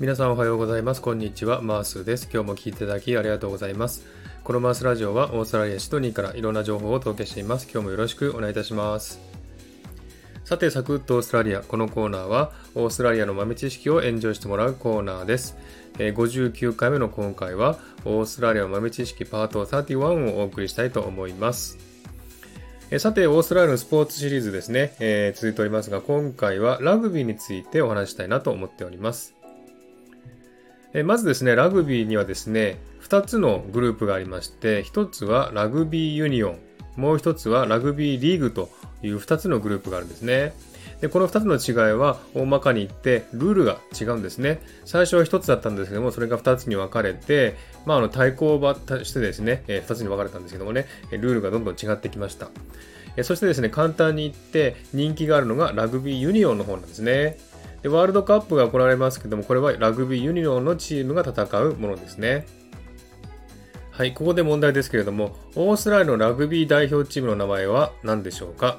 皆さんおはようございます。こんにちは。マースです。今日も聞いていただきありがとうございます。このマースラジオはオーストラリア・シドニーからいろんな情報をお届けしています。今日もよろしくお願いいたします。さて、サクッとオーストラリア。このコーナーはオーストラリアの豆知識をエンジョイしてもらうコーナーです。59回目の今回はオーストラリア豆知識パート31をお送りしたいと思います。さて、オーストラリアのスポーツシリーズですね、えー、続いておりますが、今回はラグビーについてお話したいなと思っております。えまずですね、ラグビーにはですね、2つのグループがありまして、1つはラグビーユニオン、もう1つはラグビーリーグという2つのグループがあるんですね。で、この2つの違いは大まかに言ってルールが違うんですね。最初は1つだったんですけども、それが2つに分かれて、まあ、あの対抗馬としてですね、え2つに分かれたんですけどもね、ルールがどんどん違ってきました。そしてですね、簡単に言って人気があるのがラグビーユニオンの方なんですね。でワールドカップが行われますけども、これはラグビーユニオンのチームが戦うものですね。はい、ここで問題ですけれども、オーストラリアのラグビー代表チームの名前は何でしょうか？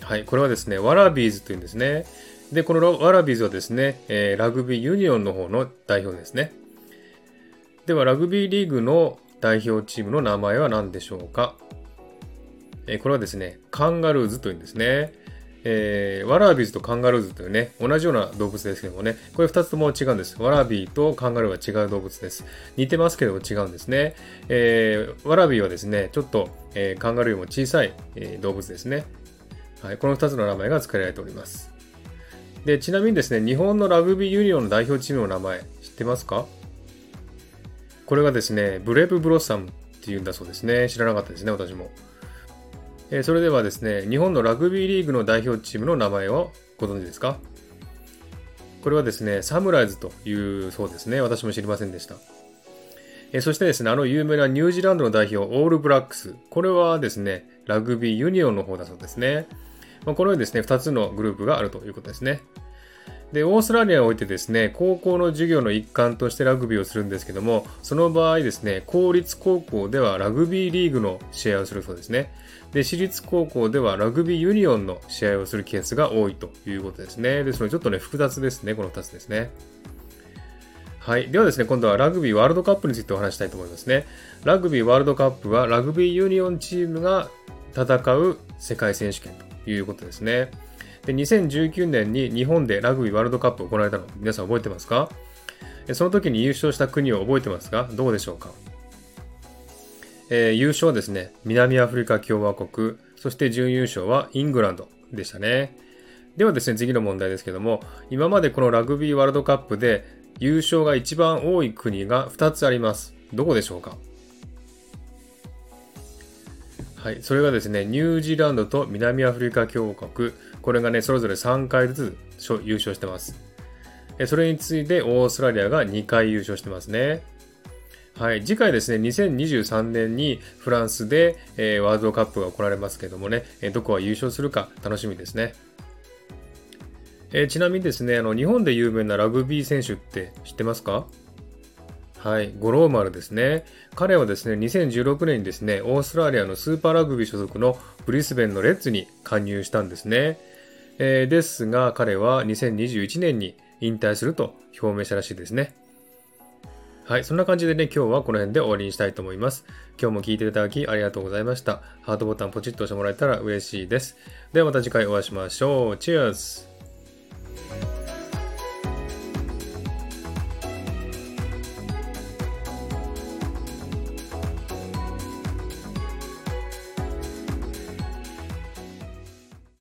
はい、これはですね、ワラビーズというんですね。で、このワラビーズはですね、え、ラグビーユニオンの方の代表ですね。では、ラグビーリーグの代表チームの名前は何でしょうか？え、これはですね、カンガルーズというんですね。えー、ワラビーズとカンガルーズというね、同じような動物ですけどもね、これ2つとも違うんです。ワラビーとカンガルーは違う動物です。似てますけども違うんですね。えー、ワラビーはですね、ちょっと、えー、カンガルーよりも小さい、え、動物ですね。はい、この2つの名前が付けられております。で、ちなみにですね、日本のラグビーユニオンの代表チームの名前、知ってますか？これがですね、ブレイブブロッサムっていうんだそうですね。知らなかったですね、私も。えそれではですね、日本のラグビーリーグの代表チームの名前をご存知ですか？これはですね、サムライズというそうですね。私も知りませんでした。えそしてですね、あの有名なニュージーランドの代表、オールブラックス。これはですね、ラグビーユニオンの方だそうですね。まあ、このようにですね、2つのグループがあるということですね。で、オーストラリアにおいてですね、高校の授業の一環としてラグビーをするんですけども、その場合ですね、公立高校ではラグビーリーグの試合をするそうですね。で、私立高校ではラグビーユニオンの試合をするケースが多いということですね。ですので、ちょっとね、複雑ですね、この2つですね。はい。ではですね、今度はラグビーワールドカップについてお話したいと思いますね。ラグビーワールドカップはラグビーユニオンチームが戦う世界選手権ということですね。で、2019年に日本でラグビーワールドカップ行われたの、皆さん覚えてますか？その時に優勝した国を覚えてますか？どうでしょうか？えー、優勝はですね、南アフリカ共和国、そして準優勝はイングランドでしたね。ではですね、次の問題ですけども、今までこのラグビーワールドカップで優勝が一番多い国が2つあります。どこでしょうか？はい、それがですね、ニュージーランドと南アフリカ共和国、これがね、それぞれ3回ずつ優勝してます。それに次いでオーストラリアが2回優勝してますね。はい、次回ですね、2023年にフランスで、えー、ワールドカップが行われますけどもね、えどこが優勝するか楽しみですね。えー、ちなみにですね、あの、日本で有名なラグビー選手って知ってますか？はい、五郎丸ですね。彼はですね、2016年にですね、オーストラリアのスーパーラグビー所属のブリスベンのレッツに加入したんですね。えー、ですが、彼は2021年に引退すると表明したらしいですね。はい、そんな感じでね、今日はこの辺で終わりにしたいと思います。今日も聴いていただきありがとうございました。ハートボタンポチッと押してもらえたら嬉しいです。ではまた次回お会いしましょう。チェアーズ